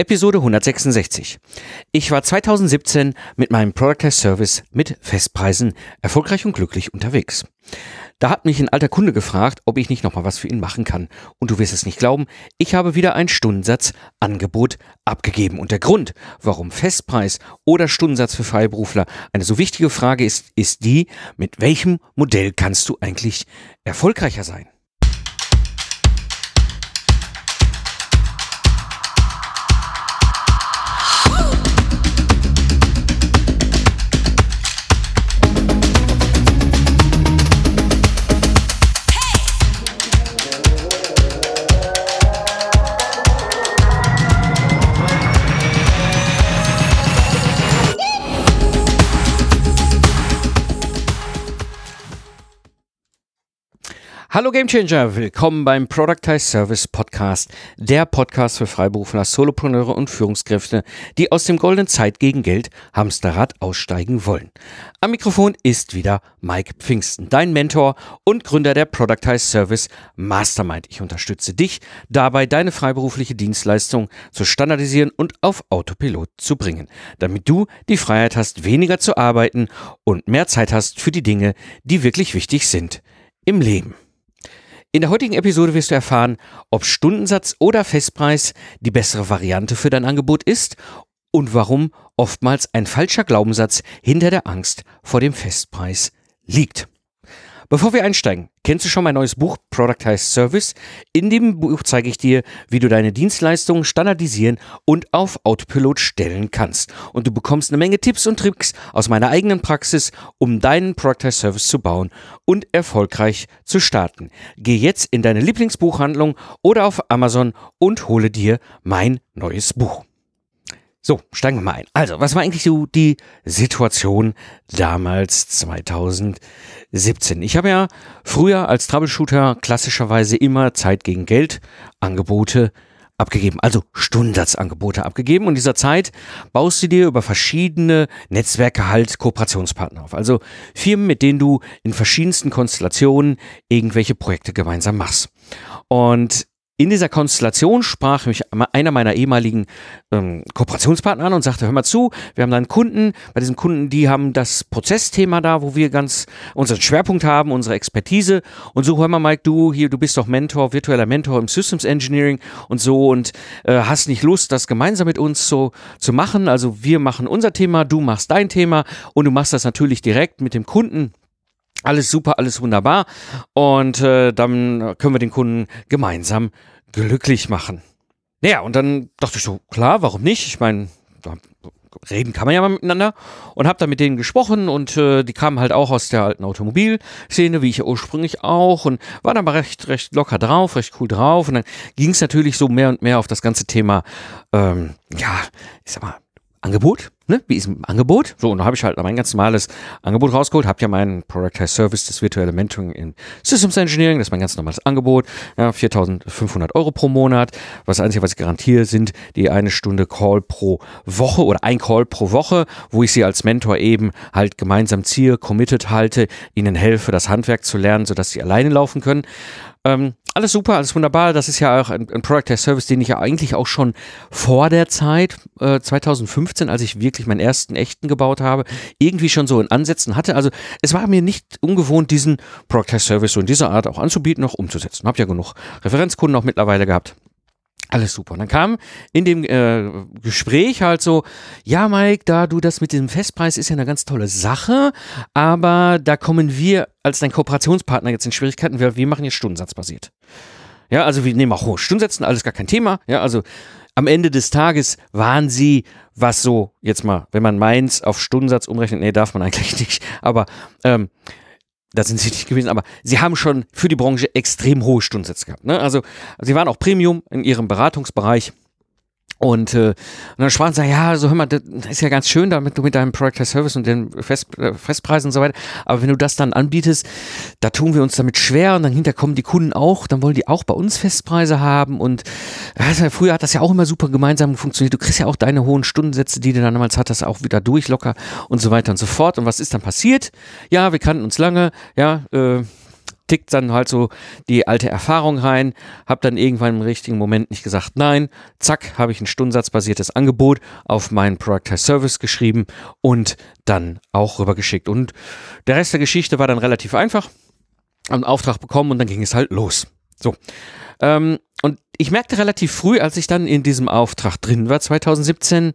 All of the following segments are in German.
Episode 166. Ich war 2017 mit meinem Product Service mit Festpreisen erfolgreich und glücklich unterwegs. Da hat mich ein alter Kunde gefragt, ob ich nicht nochmal was für ihn machen kann. Und du wirst es nicht glauben, ich habe wieder ein Stundensatzangebot abgegeben. Und der Grund, warum Festpreis oder Stundensatz für Freiberufler eine so wichtige Frage ist, ist die, mit welchem Modell kannst du eigentlich erfolgreicher sein? Hallo Gamechanger, willkommen beim Productize Service Podcast, der Podcast für Freiberufler, Solopreneure und Führungskräfte, die aus dem goldenen Zeit gegen Geld Hamsterrad aussteigen wollen. Am Mikrofon ist wieder Mike Pfingsten, dein Mentor und Gründer der Productize Service Mastermind. Ich unterstütze dich dabei, deine freiberufliche Dienstleistung zu standardisieren und auf Autopilot zu bringen, damit du die Freiheit hast, weniger zu arbeiten und mehr Zeit hast für die Dinge, die wirklich wichtig sind im Leben. In der heutigen Episode wirst du erfahren, ob Stundensatz oder Festpreis die bessere Variante für dein Angebot ist und warum oftmals ein falscher Glaubenssatz hinter der Angst vor dem Festpreis liegt. Bevor wir einsteigen, kennst du schon mein neues Buch Productized Service? In dem Buch zeige ich dir, wie du deine Dienstleistungen standardisieren und auf Autopilot stellen kannst. Und du bekommst eine Menge Tipps und Tricks aus meiner eigenen Praxis, um deinen Productized Service zu bauen und erfolgreich zu starten. Geh jetzt in deine Lieblingsbuchhandlung oder auf Amazon und hole dir mein neues Buch. So, steigen wir mal ein. Also, was war eigentlich so die Situation damals 2017? Ich habe ja früher als Troubleshooter klassischerweise immer Zeit gegen Geld Angebote abgegeben, also Stundensatzangebote abgegeben. Und dieser Zeit baust du dir über verschiedene Netzwerke halt Kooperationspartner auf. Also Firmen, mit denen du in verschiedensten Konstellationen irgendwelche Projekte gemeinsam machst. Und in dieser Konstellation sprach mich einer meiner ehemaligen ähm, Kooperationspartner an und sagte, hör mal zu, wir haben da einen Kunden, bei diesem Kunden, die haben das Prozessthema da, wo wir ganz unseren Schwerpunkt haben, unsere Expertise. Und so, hör mal Mike, du hier, du bist doch Mentor, virtueller Mentor im Systems Engineering und so und äh, hast nicht Lust, das gemeinsam mit uns so zu machen, also wir machen unser Thema, du machst dein Thema und du machst das natürlich direkt mit dem Kunden alles super, alles wunderbar. Und äh, dann können wir den Kunden gemeinsam glücklich machen. Naja, und dann dachte ich so, klar, warum nicht? Ich meine, reden kann man ja mal miteinander und habe da mit denen gesprochen und äh, die kamen halt auch aus der alten Automobilszene, wie ich ja ursprünglich auch und waren aber recht recht locker drauf, recht cool drauf und dann ging es natürlich so mehr und mehr auf das ganze Thema, ähm, ja, ich sag mal Angebot, ne? Wie ist ein Angebot? So, und da habe ich halt mein ganz normales Angebot rausgeholt, habe ja meinen Productized Service, das virtuelle Mentoring in Systems Engineering, das ist mein ganz normales Angebot, ja, 4.500 Euro pro Monat. Was Einzige, was ich garantiere, sind die eine Stunde Call pro Woche oder ein Call pro Woche, wo ich sie als Mentor eben halt gemeinsam ziehe, committed halte, ihnen helfe, das Handwerk zu lernen, sodass sie alleine laufen können. Ähm, alles super, alles wunderbar. Das ist ja auch ein, ein Product as Service, den ich ja eigentlich auch schon vor der Zeit, äh, 2015, als ich wirklich meinen ersten echten gebaut habe, irgendwie schon so in Ansätzen hatte. Also es war mir nicht ungewohnt, diesen Product as Service so in dieser Art auch anzubieten, noch umzusetzen. Hab ja genug Referenzkunden auch mittlerweile gehabt. Alles super. Und dann kam in dem äh, Gespräch halt so, ja, Mike, da du das mit dem Festpreis ist ja eine ganz tolle Sache, aber da kommen wir als dein Kooperationspartner jetzt in Schwierigkeiten, wir, wir machen jetzt stundensatzbasiert. Ja, also wir nehmen auch hohe Stundensätze, alles gar kein Thema. Ja, also am Ende des Tages waren sie, was so, jetzt mal, wenn man meins auf Stundensatz umrechnet, nee, darf man eigentlich nicht, aber ähm, da sind sie nicht gewesen, aber sie haben schon für die Branche extrem hohe Stundensätze gehabt. Ne? Also sie waren auch Premium in ihrem Beratungsbereich. Und, äh, und dann sprachen sie, ja, so hör mal, das ist ja ganz schön, damit du mit deinem Product Service und den Fest, äh, Festpreisen und so weiter. Aber wenn du das dann anbietest, da tun wir uns damit schwer und dann hinter kommen die Kunden auch, dann wollen die auch bei uns Festpreise haben. Und also, früher hat das ja auch immer super gemeinsam funktioniert. Du kriegst ja auch deine hohen Stundensätze, die du dann damals hattest, auch wieder durch locker und so weiter und so fort. Und was ist dann passiert? Ja, wir kannten uns lange, ja, äh, tickt dann halt so die alte Erfahrung rein, habe dann irgendwann im richtigen Moment nicht gesagt nein, zack, habe ich ein stundensatzbasiertes Angebot auf meinen Productize Service geschrieben und dann auch rübergeschickt. Und der Rest der Geschichte war dann relativ einfach. Einen Auftrag bekommen und dann ging es halt los. So. Ähm, und ich merkte relativ früh, als ich dann in diesem Auftrag drin war, 2017,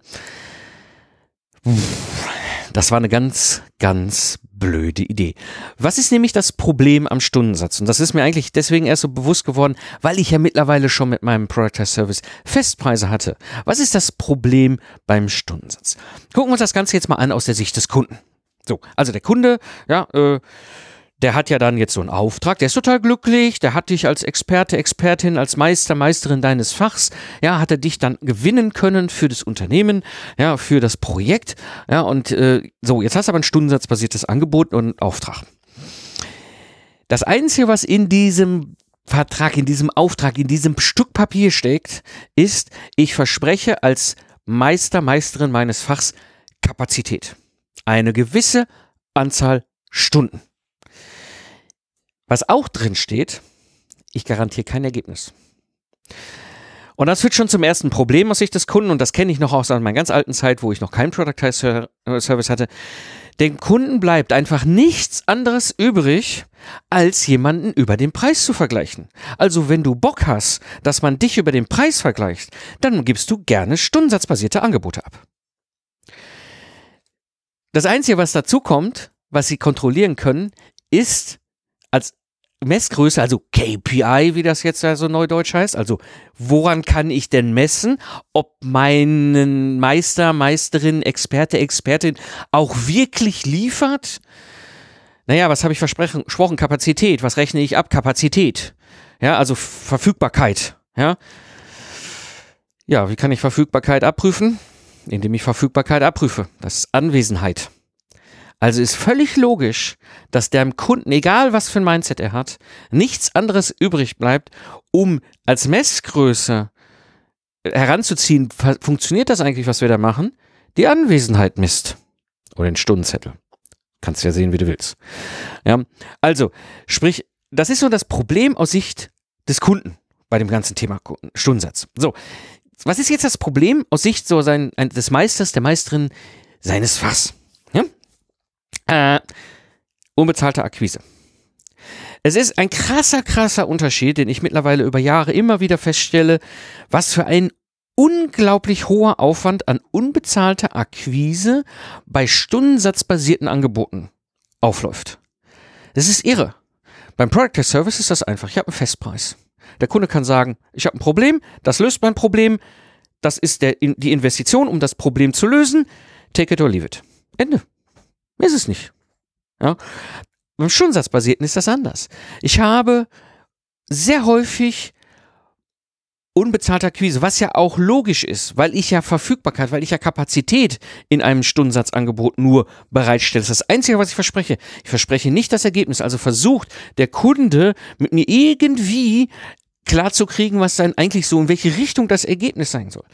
das war eine ganz, ganz blöde Idee. Was ist nämlich das Problem am Stundensatz? Und das ist mir eigentlich deswegen erst so bewusst geworden, weil ich ja mittlerweile schon mit meinem Productize Service Festpreise hatte. Was ist das Problem beim Stundensatz? Gucken wir uns das Ganze jetzt mal an aus der Sicht des Kunden. So, also der Kunde, ja, äh, der hat ja dann jetzt so einen Auftrag, der ist total glücklich, der hat dich als Experte, Expertin, als Meister, Meisterin deines Fachs, ja, hat er dich dann gewinnen können für das Unternehmen, ja, für das Projekt, ja, und äh, so, jetzt hast du aber ein stundensatzbasiertes Angebot und Auftrag. Das Einzige, was in diesem Vertrag, in diesem Auftrag, in diesem Stück Papier steckt, ist, ich verspreche als Meister, Meisterin meines Fachs Kapazität. Eine gewisse Anzahl Stunden. Was auch drin steht, ich garantiere kein Ergebnis. Und das führt schon zum ersten Problem aus Sicht des Kunden, und das kenne ich noch aus meiner ganz alten Zeit, wo ich noch keinen Productize Service hatte. Dem Kunden bleibt einfach nichts anderes übrig, als jemanden über den Preis zu vergleichen. Also wenn du Bock hast, dass man dich über den Preis vergleicht, dann gibst du gerne stundensatzbasierte Angebote ab. Das Einzige, was dazu kommt, was sie kontrollieren können, ist, als Messgröße, also KPI, wie das jetzt ja so neudeutsch heißt, also woran kann ich denn messen, ob mein Meister, Meisterin, Experte, Expertin auch wirklich liefert? Naja, was habe ich versprochen? Kapazität. Was rechne ich ab? Kapazität. Ja, also Verfügbarkeit. Ja. Ja, wie kann ich Verfügbarkeit abprüfen? Indem ich Verfügbarkeit abprüfe. Das ist Anwesenheit. Also ist völlig logisch, dass dem Kunden, egal was für ein Mindset er hat, nichts anderes übrig bleibt, um als Messgröße heranzuziehen, funktioniert das eigentlich, was wir da machen? Die Anwesenheit misst. Oder den Stundenzettel. Kannst ja sehen, wie du willst. Ja, also, sprich, das ist so das Problem aus Sicht des Kunden bei dem ganzen Thema Stundensatz. So, was ist jetzt das Problem aus Sicht so sein, des Meisters, der Meisterin seines Fachs? Äh, unbezahlte Akquise. Es ist ein krasser, krasser Unterschied, den ich mittlerweile über Jahre immer wieder feststelle, was für ein unglaublich hoher Aufwand an unbezahlter Akquise bei stundensatzbasierten Angeboten aufläuft. Das ist irre. Beim Product Service ist das einfach. Ich habe einen Festpreis. Der Kunde kann sagen, ich habe ein Problem, das löst mein Problem, das ist der, die Investition, um das Problem zu lösen. Take it or leave it. Ende. Ist es nicht. Ja? Beim Stundensatzbasierten ist das anders. Ich habe sehr häufig unbezahlter Akquise, was ja auch logisch ist, weil ich ja Verfügbarkeit, weil ich ja Kapazität in einem Stundensatzangebot nur bereitstelle. Das ist das Einzige, was ich verspreche. Ich verspreche nicht das Ergebnis. Also versucht der Kunde mit mir irgendwie klar zu kriegen, was dann eigentlich so, in welche Richtung das Ergebnis sein soll.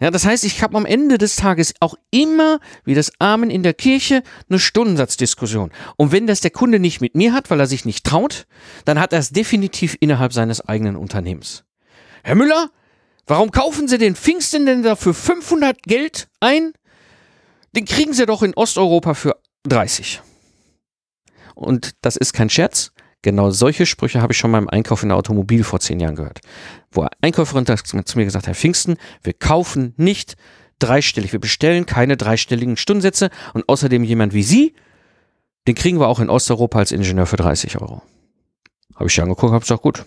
Ja, das heißt, ich habe am Ende des Tages auch immer, wie das Amen in der Kirche, eine Stundensatzdiskussion. Und wenn das der Kunde nicht mit mir hat, weil er sich nicht traut, dann hat er es definitiv innerhalb seines eigenen Unternehmens. Herr Müller, warum kaufen Sie den Pfingsten denn da für 500 Geld ein? Den kriegen Sie doch in Osteuropa für 30. Und das ist kein Scherz. Genau solche Sprüche habe ich schon beim Einkauf in der Automobil vor zehn Jahren gehört. Wo eine Einkäuferin zu mir gesagt hat, Herr Pfingsten, wir kaufen nicht dreistellig, wir bestellen keine dreistelligen Stundensätze und außerdem jemand wie Sie, den kriegen wir auch in Osteuropa als Ingenieur für 30 Euro. Habe ich angeguckt, habe gesagt, gut.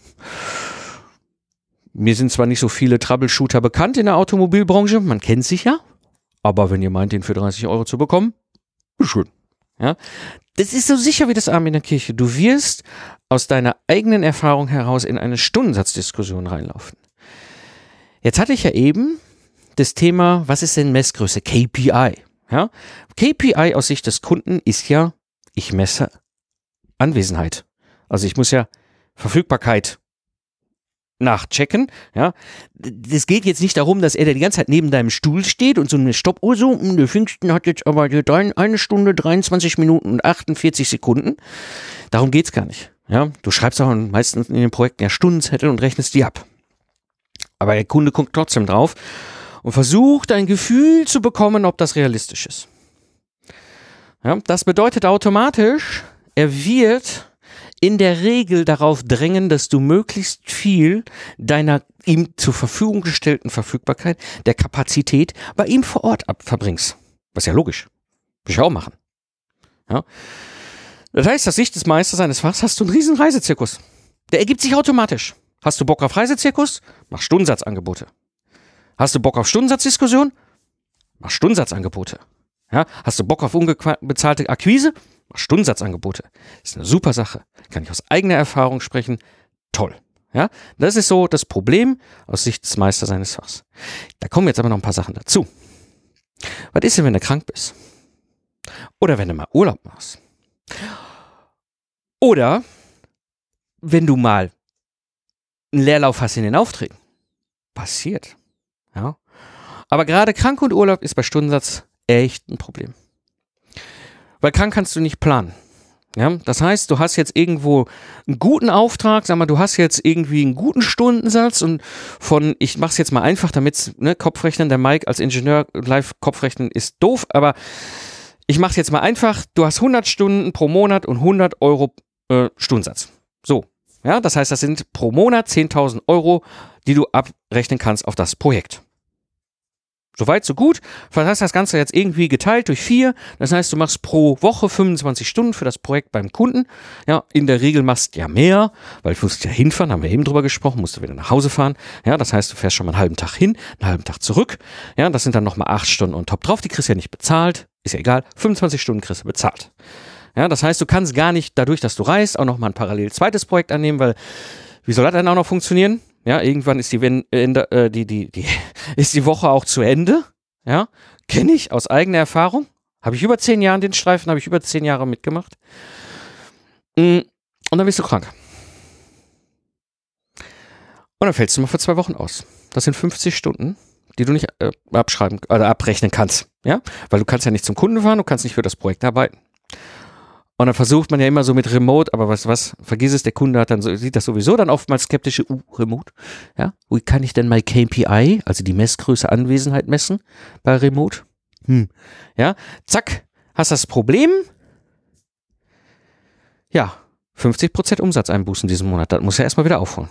Mir sind zwar nicht so viele Troubleshooter bekannt in der Automobilbranche, man kennt sich ja, aber wenn ihr meint, den für 30 Euro zu bekommen, schön. Ja, das ist so sicher wie das Arm in der Kirche. Du wirst aus deiner eigenen Erfahrung heraus in eine Stundensatzdiskussion reinlaufen. Jetzt hatte ich ja eben das Thema, was ist denn Messgröße? KPI. Ja? KPI aus Sicht des Kunden ist ja, ich messe Anwesenheit. Also ich muss ja Verfügbarkeit nachchecken. Ja, das geht jetzt nicht darum, dass er die ganze Zeit neben deinem Stuhl steht und so eine Stoppuhr so, der Pfingsten hat jetzt aber eine Stunde, 23 Minuten und 48 Sekunden. Darum geht's gar nicht. Ja, du schreibst auch meistens in den Projekten ja Stundenzettel und rechnest die ab. Aber der Kunde guckt trotzdem drauf und versucht ein Gefühl zu bekommen, ob das realistisch ist. Ja, das bedeutet automatisch, er wird in der Regel darauf drängen, dass du möglichst viel deiner ihm zur Verfügung gestellten Verfügbarkeit, der Kapazität bei ihm vor Ort verbringst. Was ja logisch. Würde ich auch machen. Ja. Das heißt, aus Sicht des Meisters seines Fachs hast du einen riesen Reisezirkus. Der ergibt sich automatisch. Hast du Bock auf Reisezirkus? Mach Stundensatzangebote. Hast du Bock auf Stundensatzdiskussion? Mach Stundensatzangebote. Ja, hast du Bock auf unbezahlte Akquise? Stundensatzangebote. Ist eine super Sache. Kann ich aus eigener Erfahrung sprechen. Toll. Ja, das ist so das Problem aus Sicht des Meisters seines Fachs. Da kommen jetzt aber noch ein paar Sachen dazu. Was ist denn, wenn du krank bist? Oder wenn du mal Urlaub machst? Oder wenn du mal einen Leerlauf hast in den Aufträgen? Passiert. Ja. Aber gerade krank und Urlaub ist bei Stundensatz echt ein Problem. Weil krank kannst du nicht planen. Ja, das heißt, du hast jetzt irgendwo einen guten Auftrag, sag mal, du hast jetzt irgendwie einen guten Stundensatz und von, ich mach's jetzt mal einfach, damit, ne, Kopfrechnen, der Mike als Ingenieur live Kopfrechnen ist doof, aber ich mach's jetzt mal einfach, du hast 100 Stunden pro Monat und 100 Euro äh, Stundensatz. So, ja, das heißt, das sind pro Monat 10.000 Euro, die du abrechnen kannst auf das Projekt. Soweit, so gut. Du hast das Ganze jetzt irgendwie geteilt durch vier. Das heißt, du machst pro Woche 25 Stunden für das Projekt beim Kunden. Ja, in der Regel machst du ja mehr, weil du musst ja hinfahren, haben wir eben drüber gesprochen, musst du wieder nach Hause fahren. Ja, das heißt, du fährst schon mal einen halben Tag hin, einen halben Tag zurück. Ja, das sind dann nochmal acht Stunden und top drauf. Die kriegst du ja nicht bezahlt. Ist ja egal. 25 Stunden kriegst du bezahlt. Ja, das heißt, du kannst gar nicht dadurch, dass du reist, auch nochmal ein parallel zweites Projekt annehmen, weil wie soll das dann auch noch funktionieren? Ja, irgendwann ist die, Ende, äh, die, die, die, ist die Woche auch zu Ende. Ja, kenne ich aus eigener Erfahrung. Habe ich über zehn Jahre den Streifen, habe ich über zehn Jahre mitgemacht. Mm, und dann bist du krank. Und dann fällst du mal für zwei Wochen aus. Das sind 50 Stunden, die du nicht äh, abschreiben oder abrechnen kannst. Ja, weil du kannst ja nicht zum Kunden fahren, du kannst nicht für das Projekt arbeiten. Und dann versucht man ja immer so mit Remote, aber was, was, vergiss es, der Kunde hat dann so, sieht das sowieso dann oftmals skeptische, uh, Remote. Ja, wie kann ich denn mein KPI, also die Messgröße Anwesenheit messen bei Remote? Hm. Ja, zack, hast das Problem. Ja, 50% Umsatz einbußen diesen Monat. Das muss ja erstmal wieder aufholen.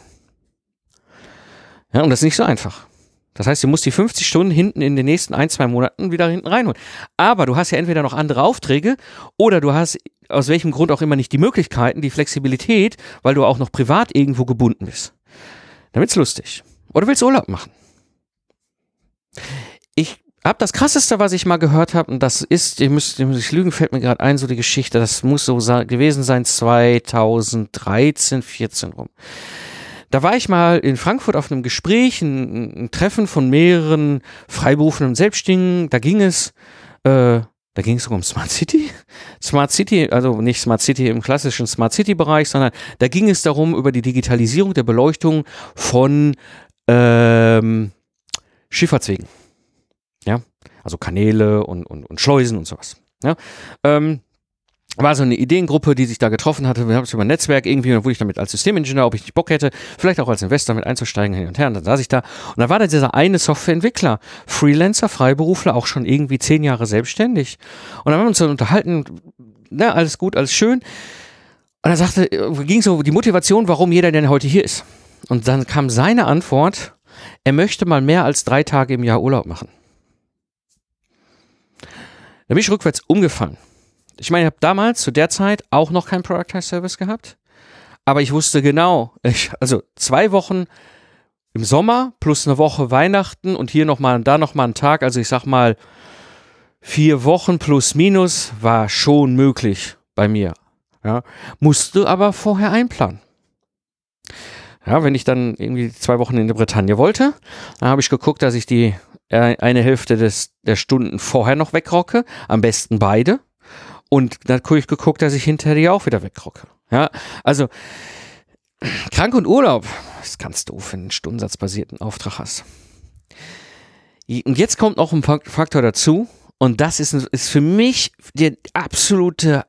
Ja, und das ist nicht so einfach. Das heißt, du musst die 50 Stunden hinten in den nächsten ein, zwei Monaten wieder hinten reinholen. Aber du hast ja entweder noch andere Aufträge oder du hast aus welchem Grund auch immer nicht die Möglichkeiten, die Flexibilität, weil du auch noch privat irgendwo gebunden bist. Dann wird's lustig. Oder willst du Urlaub machen? Ich hab das krasseste, was ich mal gehört habe, und das ist, ich muss, ich muss lügen, fällt mir gerade ein, so die Geschichte, das muss so gewesen sein, 2013, 14 rum. Da war ich mal in Frankfurt auf einem Gespräch, ein, ein Treffen von mehreren Freiberuflern und Selbstständigen. Da ging es, äh, da ging es um Smart City. Smart City, also nicht Smart City im klassischen Smart City Bereich, sondern da ging es darum über die Digitalisierung der Beleuchtung von ähm, Schifffahrtswegen. Ja, also Kanäle und, und, und Schleusen und sowas. Ja, ähm, war so eine Ideengruppe, die sich da getroffen hatte. Wir haben es über ein Netzwerk irgendwie, und dann wurde ich damit als Systemingenieur, ob ich nicht Bock hätte, vielleicht auch als Investor mit einzusteigen, hin und her. Und dann saß ich da. Und dann war da dieser eine Softwareentwickler, Freelancer, Freiberufler, auch schon irgendwie zehn Jahre selbstständig. Und dann haben wir uns dann unterhalten, na, alles gut, alles schön. Und dann sagte, ging so die Motivation, warum jeder denn heute hier ist. Und dann kam seine Antwort, er möchte mal mehr als drei Tage im Jahr Urlaub machen. Da bin ich rückwärts umgefallen. Ich meine, ich habe damals zu der Zeit auch noch keinen Productize Service gehabt, aber ich wusste genau, ich, also zwei Wochen im Sommer plus eine Woche Weihnachten und hier nochmal und da nochmal einen Tag, also ich sag mal vier Wochen plus minus war schon möglich bei mir. Ja, musste aber vorher einplanen. Ja, wenn ich dann irgendwie zwei Wochen in der Bretagne wollte, dann habe ich geguckt, dass ich die äh, eine Hälfte des, der Stunden vorher noch wegrocke, am besten beide. Und dann habe ich geguckt, dass ich hinterher die auch wieder wegrocke. Ja, also krank und Urlaub ist ganz doof, wenn du einen stundensatzbasierten Auftrag hast. Und jetzt kommt noch ein Faktor dazu. Und das ist, ist für mich der absolute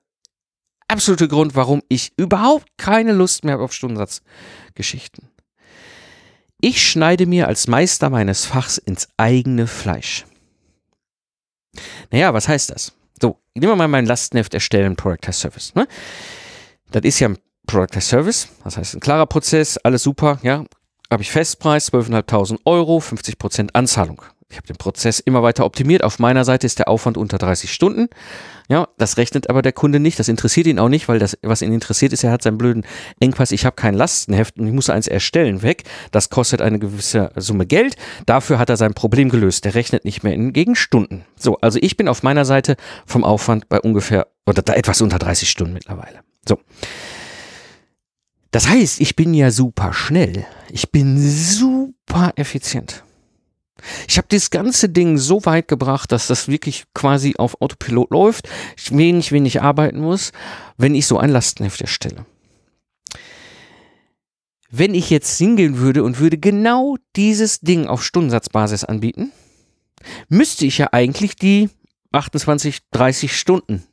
absolute Grund, warum ich überhaupt keine Lust mehr habe auf Stundensatzgeschichten. Ich schneide mir als Meister meines Fachs ins eigene Fleisch. Naja, was heißt das? So, nehmen wir mal meinen Lastenheft erstellen, Product as Service. Ne? Das ist ja ein Product as Service, das heißt ein klarer Prozess, alles super, ja. Habe ich Festpreis, 12.500 Euro, 50% Anzahlung. Ich habe den Prozess immer weiter optimiert. Auf meiner Seite ist der Aufwand unter 30 Stunden. Ja, das rechnet aber der Kunde nicht. Das interessiert ihn auch nicht, weil das, was ihn interessiert ist, er hat seinen blöden Engpass. Ich habe kein Lastenheft und ich muss eins erstellen weg. Das kostet eine gewisse Summe Geld. Dafür hat er sein Problem gelöst. Der rechnet nicht mehr in gegen Stunden. So, also ich bin auf meiner Seite vom Aufwand bei ungefähr oder da etwas unter 30 Stunden mittlerweile. So. Das heißt, ich bin ja super schnell. Ich bin super effizient. Ich habe das ganze Ding so weit gebracht, dass das wirklich quasi auf Autopilot läuft, ich wenig, wenig arbeiten muss, wenn ich so ein Lastenheft erstelle. Wenn ich jetzt hingehen würde und würde genau dieses Ding auf Stundensatzbasis anbieten, müsste ich ja eigentlich die 28, 30 Stunden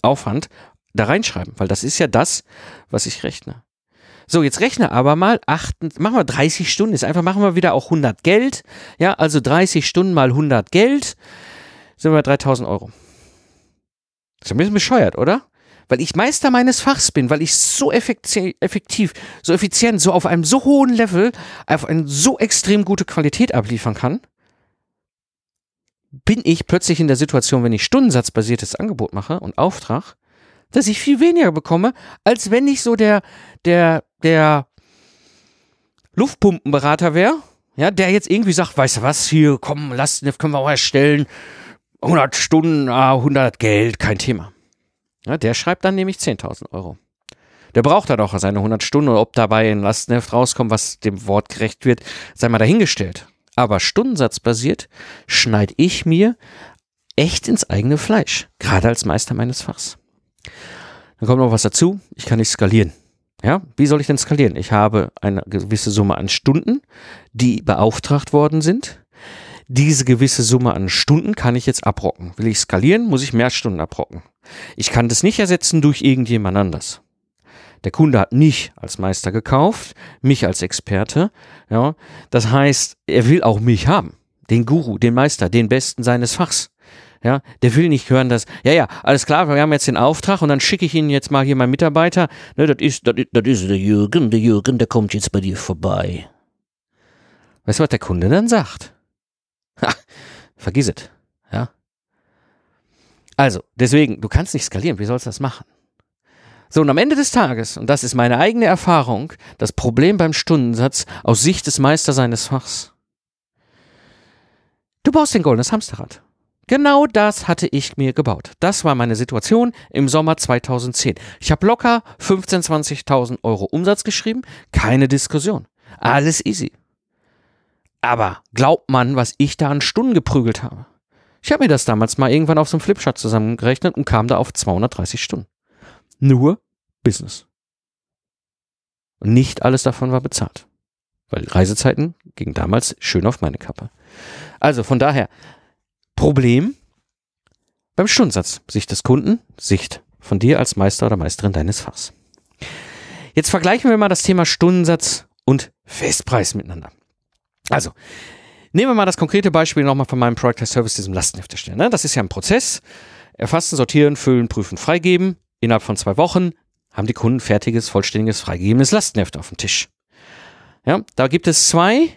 Aufwand da reinschreiben, weil das ist ja das, was ich rechne. So, jetzt rechne aber mal, acht, machen wir 30 Stunden, ist einfach, machen wir wieder auch 100 Geld. Ja, also 30 Stunden mal 100 Geld, sind wir 3000 Euro. Das ist ein bisschen bescheuert, oder? Weil ich Meister meines Fachs bin, weil ich so effektiv, so effizient, so auf einem so hohen Level, auf eine so extrem gute Qualität abliefern kann, bin ich plötzlich in der Situation, wenn ich stundensatzbasiertes Angebot mache und Auftrag, dass ich viel weniger bekomme, als wenn ich so der, der, der Luftpumpenberater wäre, ja, der jetzt irgendwie sagt, weißt du was, hier, komm, lass, können wir auch erstellen, 100 Stunden, 100 Geld, kein Thema. Ja, der schreibt dann nämlich 10.000 Euro. Der braucht dann auch seine 100 Stunden und ob dabei ein Lastenheft rauskommt, was dem Wort gerecht wird, sei mal dahingestellt. Aber stundensatzbasiert schneide ich mir echt ins eigene Fleisch, gerade als Meister meines Fachs. Dann kommt noch was dazu, ich kann nicht skalieren. Ja, wie soll ich denn skalieren? Ich habe eine gewisse Summe an Stunden, die beauftragt worden sind. Diese gewisse Summe an Stunden kann ich jetzt abrocken. Will ich skalieren, muss ich mehr Stunden abrocken. Ich kann das nicht ersetzen durch irgendjemand anders. Der Kunde hat mich als Meister gekauft, mich als Experte. Ja, das heißt, er will auch mich haben. Den Guru, den Meister, den Besten seines Fachs. Ja, der will nicht hören, dass, ja, ja, alles klar, wir haben jetzt den Auftrag und dann schicke ich Ihnen jetzt mal hier meinen Mitarbeiter. Ne, das ist, das, ist der Jürgen, der Jürgen, der kommt jetzt bei dir vorbei. Weißt du, was der Kunde dann sagt? Ha, vergiss es. Ja. Also, deswegen, du kannst nicht skalieren, wie sollst du das machen? So, und am Ende des Tages, und das ist meine eigene Erfahrung, das Problem beim Stundensatz aus Sicht des Meisters seines Fachs. Du baust den goldenes Hamsterrad. Genau das hatte ich mir gebaut. Das war meine Situation im Sommer 2010. Ich habe locker 15.000, 20.000 Euro Umsatz geschrieben. Keine Diskussion. Alles easy. Aber glaubt man, was ich da an Stunden geprügelt habe? Ich habe mir das damals mal irgendwann auf so einem Flipchart zusammengerechnet und kam da auf 230 Stunden. Nur Business. Und nicht alles davon war bezahlt. Weil Reisezeiten gingen damals schön auf meine Kappe. Also von daher, Problem beim Stundensatz. Sicht des Kunden, Sicht von dir als Meister oder Meisterin deines Fachs. Jetzt vergleichen wir mal das Thema Stundensatz und Festpreis miteinander. Also, nehmen wir mal das konkrete Beispiel nochmal von meinem Product Service, diesem Lastenheft erstellen. Ne? Das ist ja ein Prozess. Erfassen, sortieren, füllen, prüfen, freigeben. Innerhalb von zwei Wochen haben die Kunden fertiges, vollständiges, freigegebenes Lastenheft auf dem Tisch. Ja, da gibt es zwei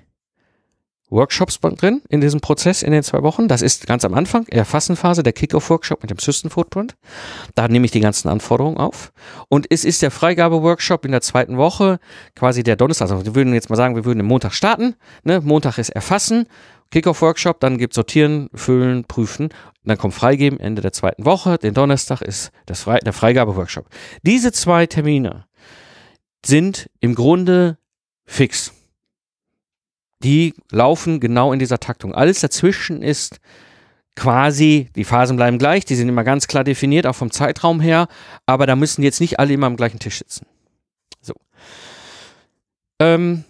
Workshops drin in diesem Prozess in den zwei Wochen. Das ist ganz am Anfang, Erfassenphase, der Kickoff-Workshop mit dem System Footprint. Da nehme ich die ganzen Anforderungen auf. Und es ist der Freigabe-Workshop in der zweiten Woche, quasi der Donnerstag. Also wir würden jetzt mal sagen, wir würden am Montag starten. Ne? Montag ist Erfassen, Kickoff-Workshop, dann gibt Sortieren, Füllen, Prüfen. Dann kommt Freigeben Ende der zweiten Woche. Den Donnerstag ist das Fre der Freigabe-Workshop. Diese zwei Termine sind im Grunde fix die laufen genau in dieser Taktung. Alles dazwischen ist quasi, die Phasen bleiben gleich, die sind immer ganz klar definiert, auch vom Zeitraum her, aber da müssen jetzt nicht alle immer am gleichen Tisch sitzen. So. Ähm,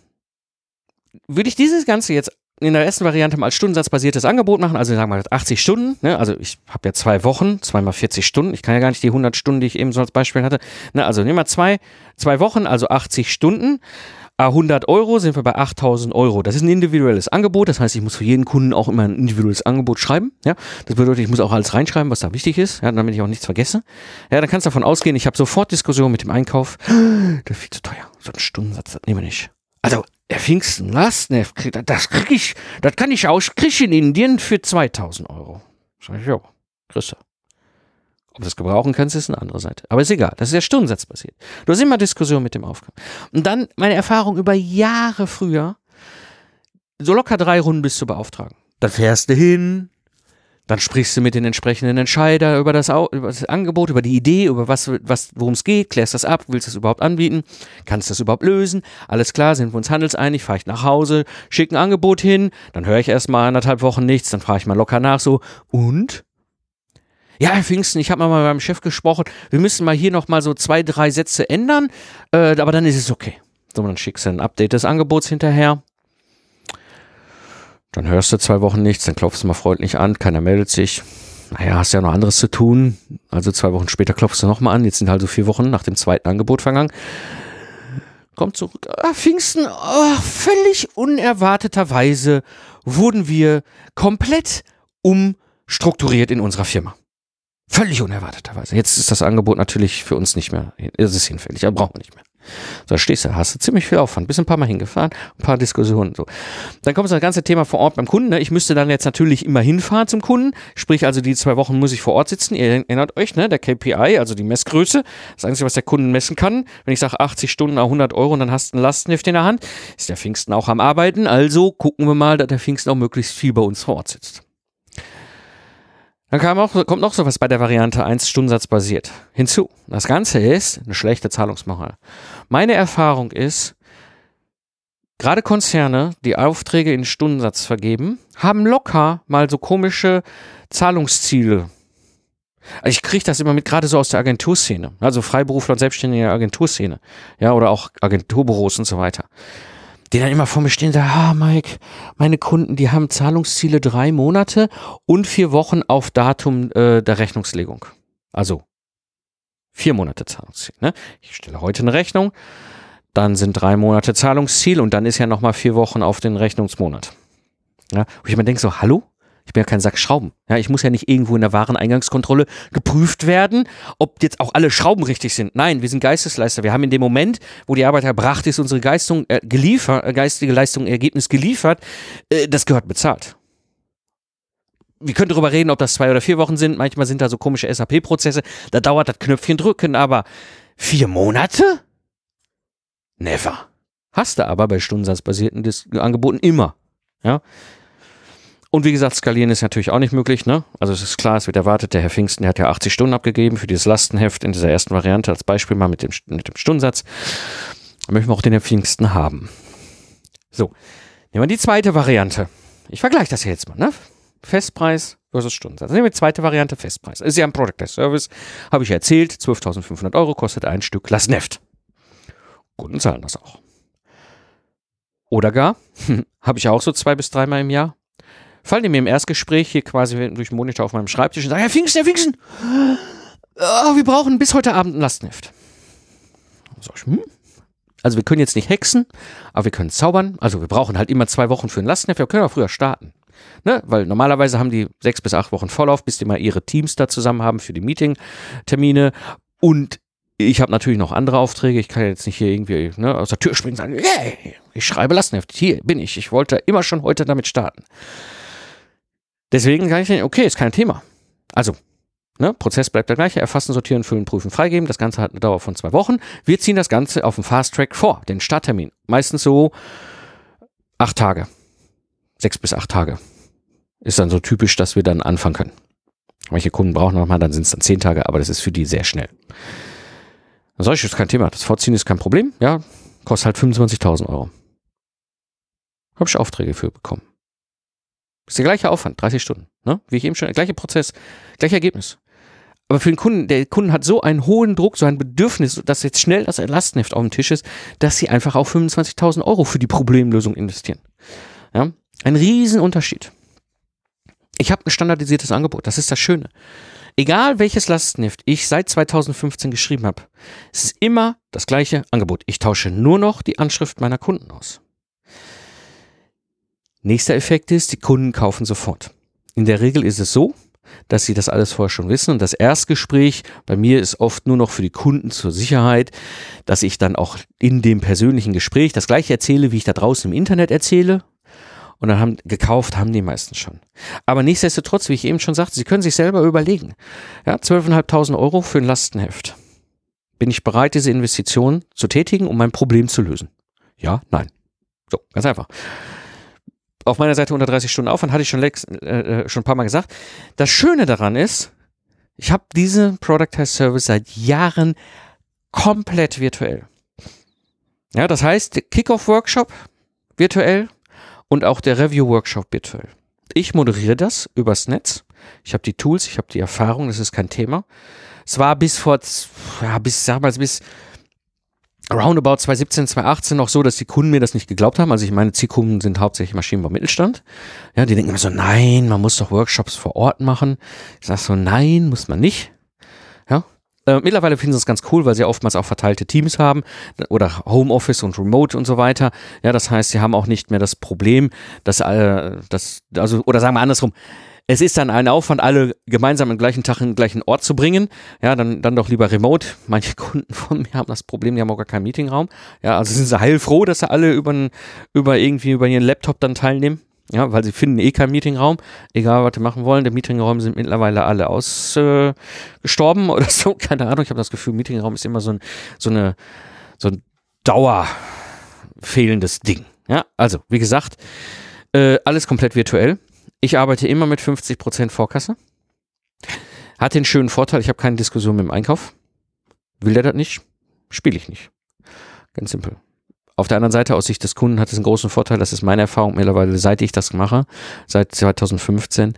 würde ich dieses Ganze jetzt in der ersten Variante mal als stundensatzbasiertes Angebot machen, also sagen wir mal 80 Stunden, ne? also ich habe ja zwei Wochen, zweimal 40 Stunden, ich kann ja gar nicht die 100 Stunden, die ich eben so als Beispiel hatte, ne? also nehmen wir zwei, zwei Wochen, also 80 Stunden, 100 Euro sind wir bei 8000 Euro. Das ist ein individuelles Angebot. Das heißt, ich muss für jeden Kunden auch immer ein individuelles Angebot schreiben. Ja, das bedeutet, ich muss auch alles reinschreiben, was da wichtig ist, ja, damit ich auch nichts vergesse. Ja, dann kannst du davon ausgehen, ich habe sofort Diskussion mit dem Einkauf. Das ist viel zu teuer. So ein Stundensatz, das nehmen wir nicht. Also, der Pfingsten Lastneff, das krieg ich, das kann ich aus, krieg ich in Indien für 2000 Euro. Sag ich, kriegst du. Ob du das gebrauchen kannst, ist eine andere Seite. Aber ist egal. Das ist ja stundensatzbasiert. Du hast immer Diskussion mit dem Aufgaben. Und dann meine Erfahrung über Jahre früher, so locker drei Runden bist du beauftragen. Dann fährst du hin, dann sprichst du mit den entsprechenden Entscheider über das, über das Angebot, über die Idee, über was, was worum es geht, klärst das ab, willst du das überhaupt anbieten, kannst du das überhaupt lösen, alles klar, sind wir uns handelseinig, fahre ich nach Hause, schicke ein Angebot hin, dann höre ich erst mal anderthalb Wochen nichts, dann frage ich mal locker nach so, und? Ja, Herr Pfingsten, ich habe mal mit meinem Chef gesprochen, wir müssen mal hier noch mal so zwei, drei Sätze ändern, äh, aber dann ist es okay. So, dann schickst du ein Update des Angebots hinterher. Dann hörst du zwei Wochen nichts, dann klopfst du mal freundlich an, keiner meldet sich. Naja, hast ja noch anderes zu tun. Also zwei Wochen später klopfst du nochmal an. Jetzt sind halt so vier Wochen nach dem zweiten Angebot vergangen. Kommt zurück. Ah, Pfingsten, oh, völlig unerwarteterweise wurden wir komplett umstrukturiert in unserer Firma. Völlig unerwarteterweise. Jetzt ist das Angebot natürlich für uns nicht mehr, es ist hinfällig, aber brauchen wir nicht mehr. So, stehst du, hast du ziemlich viel Aufwand, bist ein paar Mal hingefahren, ein paar Diskussionen, so. Dann kommt das ganze Thema vor Ort beim Kunden. Ne? Ich müsste dann jetzt natürlich immer hinfahren zum Kunden, sprich also die zwei Wochen muss ich vor Ort sitzen. Ihr erinnert euch, ne, der KPI, also die Messgröße, das Einzige, was der Kunden messen kann. Wenn ich sage 80 Stunden, 100 Euro und dann hast du einen Lastenheft in der Hand, ist der Pfingsten auch am Arbeiten. Also gucken wir mal, dass der Pfingsten auch möglichst viel bei uns vor Ort sitzt. Dann kam auch, kommt noch sowas bei der Variante 1 Stundensatz basiert hinzu. Das Ganze ist eine schlechte Zahlungsmoral. Meine Erfahrung ist, gerade Konzerne, die Aufträge in Stundensatz vergeben, haben locker mal so komische Zahlungsziele. Also ich kriege das immer mit, gerade so aus der Agenturszene, also Freiberufler und selbstständige Agenturszene, ja, oder auch Agenturbüros und so weiter die dann immer vor mir stehen und sagen, ah, Mike, meine Kunden, die haben Zahlungsziele drei Monate und vier Wochen auf Datum äh, der Rechnungslegung. Also vier Monate Zahlungsziel. Ne? Ich stelle heute eine Rechnung, dann sind drei Monate Zahlungsziel und dann ist ja nochmal vier Wochen auf den Rechnungsmonat. Ja? Und ich mir denke so, hallo? Ich bin ja kein Sack Schrauben. Ja, ich muss ja nicht irgendwo in der Wareneingangskontrolle geprüft werden, ob jetzt auch alle Schrauben richtig sind. Nein, wir sind Geistesleister. Wir haben in dem Moment, wo die Arbeit erbracht ist, unsere Geistung, äh, geliefert, äh, geistige Leistung, Ergebnis geliefert. Äh, das gehört bezahlt. Wir können darüber reden, ob das zwei oder vier Wochen sind. Manchmal sind da so komische SAP-Prozesse. Da dauert das Knöpfchen drücken, aber vier Monate? Never. Hast du aber bei stundensatzbasierten Angeboten immer. Ja. Und wie gesagt, skalieren ist natürlich auch nicht möglich. Ne? Also es ist klar, es wird erwartet, der Herr Pfingsten der hat ja 80 Stunden abgegeben für dieses Lastenheft in dieser ersten Variante als Beispiel mal mit dem, mit dem Stundensatz. Da möchten wir auch den Herr Pfingsten haben. So, nehmen wir die zweite Variante. Ich vergleiche das hier jetzt mal. Ne? Festpreis versus Stundensatz. Nehmen wir die zweite Variante, Festpreis. Ist ja ein Product as Service, habe ich erzählt. 12.500 Euro kostet ein Stück Lastenheft. Kunden zahlen das auch. Oder gar, habe ich auch so zwei bis dreimal im Jahr, fallen die mir im Erstgespräch hier quasi durch den Monitor auf meinem Schreibtisch und sagen, Herr Pfingsten, Herr Pfingsten, oh, wir brauchen bis heute Abend ein Lastenheft. Ich, hm? Also wir können jetzt nicht hexen, aber wir können zaubern. Also wir brauchen halt immer zwei Wochen für ein Lastenheft. Wir können auch früher starten. Ne? Weil normalerweise haben die sechs bis acht Wochen Vorlauf, bis die mal ihre Teams da zusammen haben für die Meeting-Termine. Und ich habe natürlich noch andere Aufträge. Ich kann jetzt nicht hier irgendwie ne, aus der Tür springen und sagen, hey, ich schreibe Lastenheft. Hier bin ich. Ich wollte immer schon heute damit starten. Deswegen kann ich okay, ist kein Thema. Also, ne, Prozess bleibt der gleiche, erfassen, sortieren, füllen, prüfen, freigeben. Das Ganze hat eine Dauer von zwei Wochen. Wir ziehen das Ganze auf dem Fast Track vor, den Starttermin. Meistens so acht Tage. Sechs bis acht Tage. Ist dann so typisch, dass wir dann anfangen können. Manche Kunden brauchen nochmal, dann sind es dann zehn Tage, aber das ist für die sehr schnell. Solch ist kein Thema. Das Vorziehen ist kein Problem. Ja, kostet halt 25.000 Euro. Habe ich Aufträge für bekommen. Ist der gleiche Aufwand, 30 Stunden. Ne? Wie ich eben schon, gleiche Prozess, gleiche Ergebnis. Aber für den Kunden, der Kunden hat so einen hohen Druck, so ein Bedürfnis, dass jetzt schnell das Lastenheft auf dem Tisch ist, dass sie einfach auch 25.000 Euro für die Problemlösung investieren. Ja? Ein Riesenunterschied. Ich habe ein standardisiertes Angebot, das ist das Schöne. Egal welches Lastenheft ich seit 2015 geschrieben habe, es ist immer das gleiche Angebot. Ich tausche nur noch die Anschrift meiner Kunden aus. Nächster Effekt ist, die Kunden kaufen sofort. In der Regel ist es so, dass sie das alles vorher schon wissen. Und das Erstgespräch bei mir ist oft nur noch für die Kunden zur Sicherheit, dass ich dann auch in dem persönlichen Gespräch das gleiche erzähle, wie ich da draußen im Internet erzähle. Und dann haben gekauft haben die meisten schon. Aber nichtsdestotrotz, wie ich eben schon sagte, Sie können sich selber überlegen. Ja, 12.500 Euro für ein Lastenheft. Bin ich bereit, diese Investition zu tätigen, um mein Problem zu lösen? Ja, nein. So, ganz einfach auf meiner Seite unter 30 Stunden Aufwand, hatte ich schon, äh, äh, schon ein paar Mal gesagt. Das Schöne daran ist, ich habe diese Productize Service seit Jahren komplett virtuell. Ja, das heißt, Kickoff-Workshop virtuell und auch der Review-Workshop virtuell. Ich moderiere das übers Netz. Ich habe die Tools, ich habe die Erfahrung, das ist kein Thema. Es war bis vor, ja, bis, sag mal, bis roundabout 2017, 2018 noch so, dass die Kunden mir das nicht geglaubt haben. Also ich meine, Zielkunden sind hauptsächlich Maschinenbau Mittelstand. Ja, die denken immer so, nein, man muss doch Workshops vor Ort machen. Ich sage so, nein, muss man nicht. Ja. Äh, mittlerweile finden sie es ganz cool, weil sie oftmals auch verteilte Teams haben oder Homeoffice und Remote und so weiter. Ja, das heißt, sie haben auch nicht mehr das Problem, dass, äh, das, also, oder sagen wir andersrum, es ist dann ein Aufwand, alle gemeinsam am gleichen Tag in den gleichen Ort zu bringen. Ja, dann, dann doch lieber remote. Manche Kunden von mir haben das Problem, die haben auch gar keinen Meetingraum. Ja, also sind sie heilfroh, dass sie alle über, über irgendwie über ihren Laptop dann teilnehmen. Ja, weil sie finden eh keinen Meetingraum, egal was sie machen wollen. Der Meetingraum sind mittlerweile alle ausgestorben äh, oder so. Keine Ahnung. Ich habe das Gefühl, Meetingraum ist immer so ein, so eine, so ein Dauer fehlendes Ding. Ja, also, wie gesagt, äh, alles komplett virtuell. Ich arbeite immer mit 50% Vorkasse. Hat den schönen Vorteil, ich habe keine Diskussion mit dem Einkauf. Will der das nicht? Spiele ich nicht. Ganz simpel. Auf der anderen Seite, aus Sicht des Kunden, hat es einen großen Vorteil, das ist meine Erfahrung mittlerweile, seit ich das mache, seit 2015.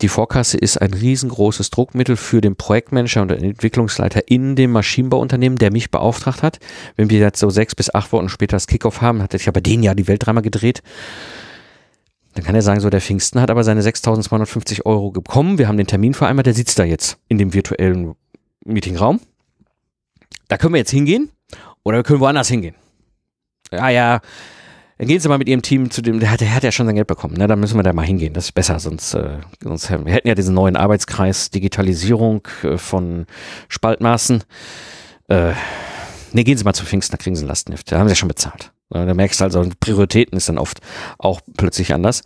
Die Vorkasse ist ein riesengroßes Druckmittel für den Projektmanager und den Entwicklungsleiter in dem Maschinenbauunternehmen, der mich beauftragt hat. Wenn wir jetzt so sechs bis acht Wochen später das Kickoff haben, hat ich aber den Jahr die Welt dreimal gedreht. Dann kann er sagen, so der Pfingsten hat aber seine 6.250 Euro bekommen. Wir haben den Termin vereinbart, der sitzt da jetzt in dem virtuellen Meetingraum. Da können wir jetzt hingehen oder wir können woanders hingehen. Ja, ja, dann gehen Sie mal mit Ihrem Team zu dem, der hat, der hat ja schon sein Geld bekommen, ne? Da müssen wir da mal hingehen. Das ist besser, sonst, äh, sonst wir hätten ja diesen neuen Arbeitskreis Digitalisierung äh, von Spaltmaßen. Äh, ne, gehen Sie mal zu Pfingsten, da kriegen Sie einen Lastenheft. Da haben Sie ja schon bezahlt. Da merkst du also, Prioritäten ist dann oft auch plötzlich anders.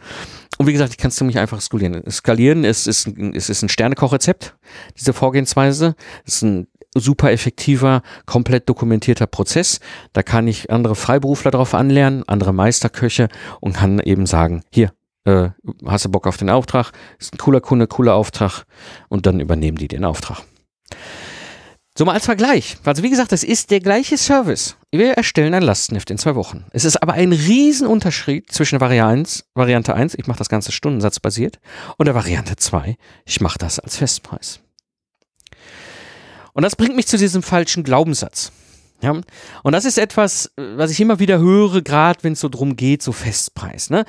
Und wie gesagt, ich kann es ziemlich einfach skalieren. Skalieren ist, ist, ist, ist ein Sternekochrezept, diese Vorgehensweise. Ist ein super effektiver, komplett dokumentierter Prozess. Da kann ich andere Freiberufler drauf anlernen, andere Meisterköche und kann eben sagen, hier, äh, hast du Bock auf den Auftrag? Ist ein cooler Kunde, cooler Auftrag und dann übernehmen die den Auftrag. So mal als Vergleich. Also wie gesagt, das ist der gleiche Service. Wir erstellen ein Lastenheft in zwei Wochen. Es ist aber ein Riesenunterschied zwischen Varianz, Variante 1, ich mache das Ganze stundensatzbasiert, und der Variante 2, ich mache das als Festpreis. Und das bringt mich zu diesem falschen Glaubenssatz. Ja, und das ist etwas, was ich immer wieder höre, gerade wenn es so drum geht, so Festpreis. Ne?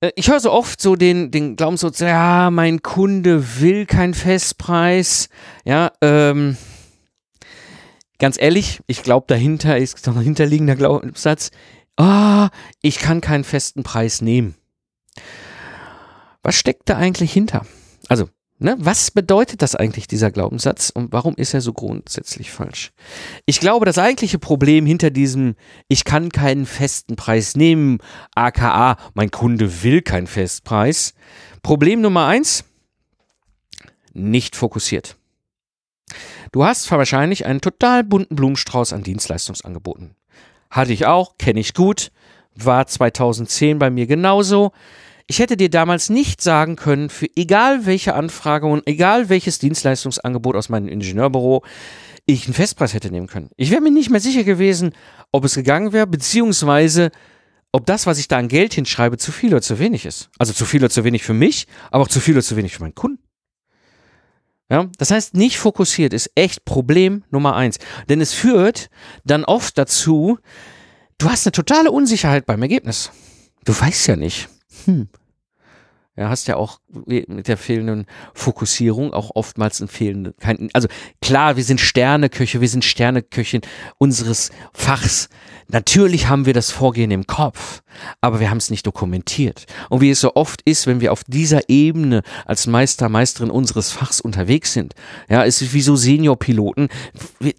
Äh, ich höre so oft so den, den Glaubenssatz, ja, mein Kunde will keinen Festpreis. Ja, ähm, ganz ehrlich, ich glaube, dahinter ist noch ein hinterliegender Glaubenssatz, ah, oh, ich kann keinen festen Preis nehmen. Was steckt da eigentlich hinter? Also, ne, was bedeutet das eigentlich, dieser Glaubenssatz, und warum ist er so grundsätzlich falsch? Ich glaube, das eigentliche Problem hinter diesem, ich kann keinen festen Preis nehmen, aka, mein Kunde will keinen Festpreis. Problem Nummer eins, nicht fokussiert. Du hast wahrscheinlich einen total bunten Blumenstrauß an Dienstleistungsangeboten. Hatte ich auch, kenne ich gut, war 2010 bei mir genauso. Ich hätte dir damals nicht sagen können, für egal welche Anfrage und egal welches Dienstleistungsangebot aus meinem Ingenieurbüro ich einen Festpreis hätte nehmen können. Ich wäre mir nicht mehr sicher gewesen, ob es gegangen wäre, beziehungsweise ob das, was ich da an Geld hinschreibe, zu viel oder zu wenig ist. Also zu viel oder zu wenig für mich, aber auch zu viel oder zu wenig für meinen Kunden. Ja, das heißt, nicht fokussiert ist echt Problem Nummer eins. Denn es führt dann oft dazu, du hast eine totale Unsicherheit beim Ergebnis. Du weißt ja nicht. hm, ja, hast ja auch mit der fehlenden Fokussierung auch oftmals ein fehlende, kein, also klar, wir sind Sterneköche, wir sind Sterneköchin unseres Fachs. Natürlich haben wir das Vorgehen im Kopf, aber wir haben es nicht dokumentiert. Und wie es so oft ist, wenn wir auf dieser Ebene als Meister, Meisterin unseres Fachs unterwegs sind, ja, es ist wie so Seniorpiloten,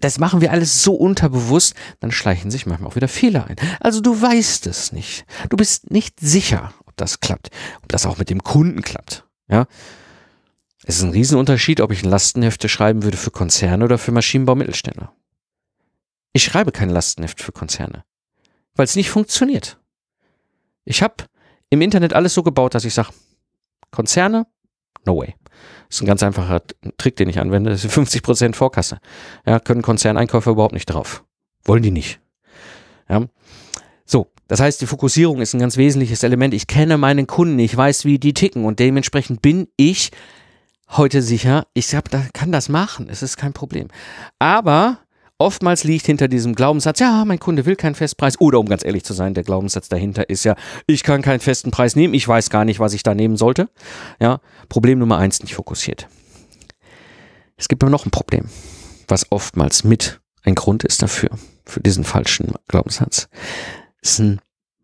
das machen wir alles so unterbewusst, dann schleichen sich manchmal auch wieder Fehler ein. Also du weißt es nicht. Du bist nicht sicher, das klappt, ob das auch mit dem Kunden klappt. Ja, es ist ein Riesenunterschied, ob ich ein Lastenhefte schreiben würde für Konzerne oder für Maschinenbau-Mittelständler. Ich schreibe kein Lastenheft für Konzerne, weil es nicht funktioniert. Ich habe im Internet alles so gebaut, dass ich sage, Konzerne, no way. Das ist ein ganz einfacher Trick, den ich anwende. Das ist 50% Vorkasse. Ja, können Konzerneinkäufer überhaupt nicht drauf. Wollen die nicht. Ja. Das heißt, die Fokussierung ist ein ganz wesentliches Element. Ich kenne meinen Kunden, ich weiß, wie die ticken und dementsprechend bin ich heute sicher, ich hab, da, kann das machen, es ist kein Problem. Aber oftmals liegt hinter diesem Glaubenssatz, ja, mein Kunde will keinen Festpreis. Oder um ganz ehrlich zu sein, der Glaubenssatz dahinter ist ja, ich kann keinen festen Preis nehmen, ich weiß gar nicht, was ich da nehmen sollte. Ja, Problem Nummer eins, nicht fokussiert. Es gibt aber noch ein Problem, was oftmals mit ein Grund ist dafür, für diesen falschen Glaubenssatz ist ein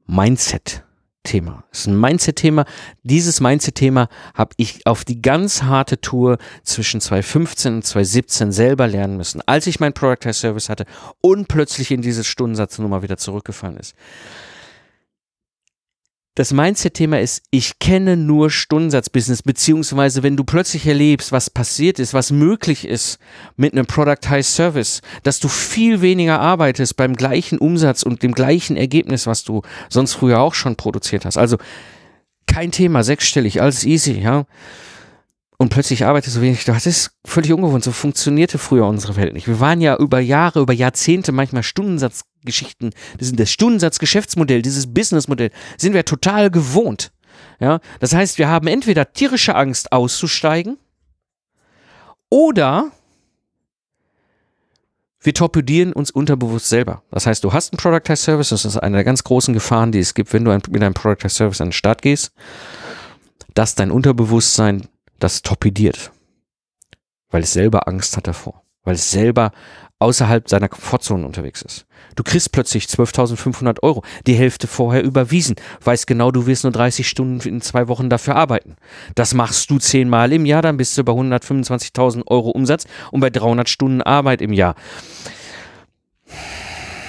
Mindset-Thema. Ist ein Mindset-Thema. Dieses Mindset-Thema habe ich auf die ganz harte Tour zwischen 2015 und 2017 selber lernen müssen, als ich mein Product Service hatte und plötzlich in diese Stundensatznummer wieder zurückgefallen ist das Mindset-Thema ist, ich kenne nur Stundensatzbusiness, beziehungsweise wenn du plötzlich erlebst, was passiert ist, was möglich ist mit einem Product High Service, dass du viel weniger arbeitest beim gleichen Umsatz und dem gleichen Ergebnis, was du sonst früher auch schon produziert hast. Also kein Thema, sechsstellig, alles easy, ja und plötzlich arbeitest du wenig. Das ist völlig ungewohnt. So funktionierte früher unsere Welt nicht. Wir waren ja über Jahre, über Jahrzehnte manchmal Stundensatzgeschichten. Das ist das Stundensatzgeschäftsmodell, dieses Businessmodell, sind wir total gewohnt. Ja, das heißt, wir haben entweder tierische Angst auszusteigen oder wir torpedieren uns unterbewusst selber. Das heißt, du hast einen Product Service, das ist eine der ganz großen Gefahren, die es gibt, wenn du mit einem Product Service an den Start gehst, dass dein Unterbewusstsein das torpediert, weil es selber Angst hat davor, weil es selber außerhalb seiner Komfortzone unterwegs ist. Du kriegst plötzlich 12.500 Euro, die Hälfte vorher überwiesen, weißt genau, du wirst nur 30 Stunden in zwei Wochen dafür arbeiten. Das machst du zehnmal im Jahr, dann bist du bei 125.000 Euro Umsatz und bei 300 Stunden Arbeit im Jahr.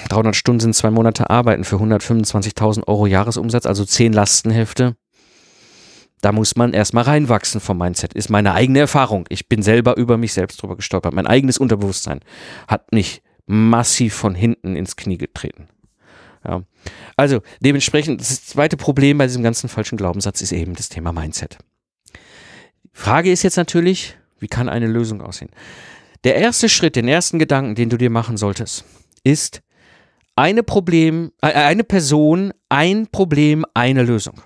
300 Stunden sind zwei Monate Arbeiten für 125.000 Euro Jahresumsatz, also zehn Lastenhefte. Da muss man erstmal reinwachsen vom Mindset. Ist meine eigene Erfahrung. Ich bin selber über mich selbst drüber gestolpert. Mein eigenes Unterbewusstsein hat mich massiv von hinten ins Knie getreten. Ja. Also dementsprechend, das zweite Problem bei diesem ganzen falschen Glaubenssatz ist eben das Thema Mindset. Frage ist jetzt natürlich, wie kann eine Lösung aussehen? Der erste Schritt, den ersten Gedanken, den du dir machen solltest, ist eine Problem, äh, eine Person, ein Problem, eine Lösung.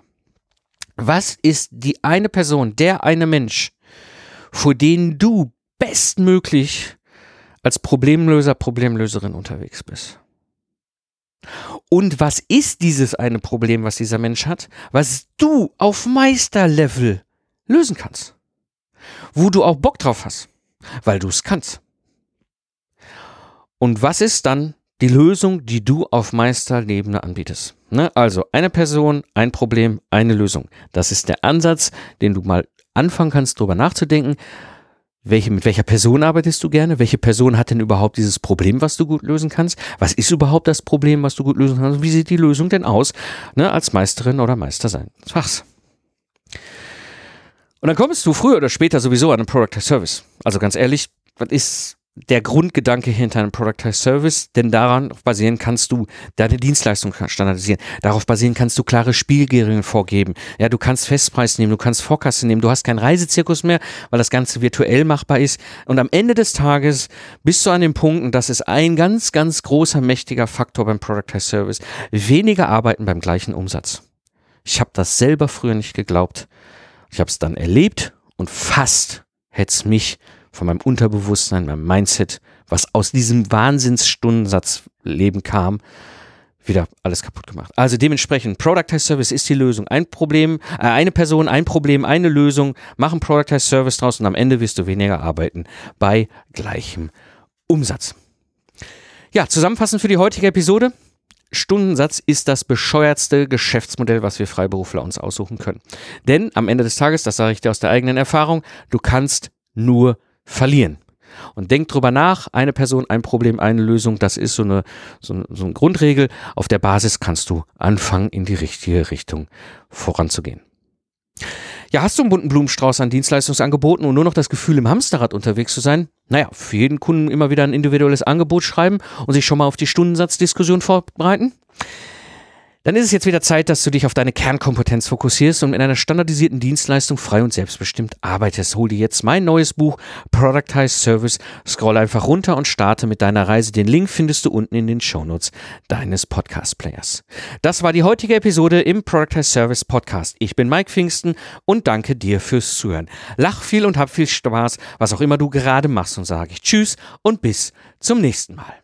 Was ist die eine Person, der eine Mensch, vor den du bestmöglich als Problemlöser, Problemlöserin unterwegs bist? Und was ist dieses eine Problem, was dieser Mensch hat, was du auf Meisterlevel lösen kannst? Wo du auch Bock drauf hast, weil du es kannst. Und was ist dann die Lösung, die du auf Meisterlebene anbietest. Ne? Also eine Person, ein Problem, eine Lösung. Das ist der Ansatz, den du mal anfangen kannst, darüber nachzudenken. Welche, mit welcher Person arbeitest du gerne? Welche Person hat denn überhaupt dieses Problem, was du gut lösen kannst? Was ist überhaupt das Problem, was du gut lösen kannst? Wie sieht die Lösung denn aus, ne, als Meisterin oder Meister sein Fachs? Und dann kommst du früher oder später sowieso an einen Product Service. Also ganz ehrlich, was ist der Grundgedanke hinter einem Productized Service, denn daran basieren kannst du deine Dienstleistung standardisieren. Darauf basieren kannst du klare Spielregeln vorgeben. Ja, du kannst Festpreis nehmen, du kannst Vorkasse nehmen, du hast keinen Reisezirkus mehr, weil das Ganze virtuell machbar ist. Und am Ende des Tages bist du an dem Punkt, und das ist ein ganz, ganz großer, mächtiger Faktor beim Productized Service, weniger arbeiten beim gleichen Umsatz. Ich habe das selber früher nicht geglaubt. Ich habe es dann erlebt und fast hätte es mich von meinem Unterbewusstsein, meinem Mindset, was aus diesem Wahnsinnsstundensatz Leben kam, wieder alles kaputt gemacht. Also dementsprechend, Productize Service ist die Lösung. Ein Problem, äh, eine Person, ein Problem, eine Lösung. Mach einen Productize Service draus und am Ende wirst du weniger arbeiten bei gleichem Umsatz. Ja, zusammenfassend für die heutige Episode. Stundensatz ist das bescheuertste Geschäftsmodell, was wir Freiberufler uns aussuchen können. Denn am Ende des Tages, das sage ich dir aus der eigenen Erfahrung, du kannst nur verlieren. Und denk drüber nach, eine Person, ein Problem, eine Lösung, das ist so eine, so eine, so eine Grundregel. Auf der Basis kannst du anfangen, in die richtige Richtung voranzugehen. Ja, hast du einen bunten Blumenstrauß an Dienstleistungsangeboten und nur noch das Gefühl, im Hamsterrad unterwegs zu sein? Naja, für jeden Kunden immer wieder ein individuelles Angebot schreiben und sich schon mal auf die Stundensatzdiskussion vorbereiten? Dann ist es jetzt wieder Zeit, dass du dich auf deine Kernkompetenz fokussierst und mit einer standardisierten Dienstleistung frei und selbstbestimmt arbeitest. Hol dir jetzt mein neues Buch Productize Service, scroll einfach runter und starte mit deiner Reise. Den Link findest du unten in den Shownotes deines Podcast-Players. Das war die heutige Episode im Productize Service Podcast. Ich bin Mike Pfingsten und danke dir fürs Zuhören. Lach viel und hab viel Spaß, was auch immer du gerade machst und sage ich Tschüss und bis zum nächsten Mal.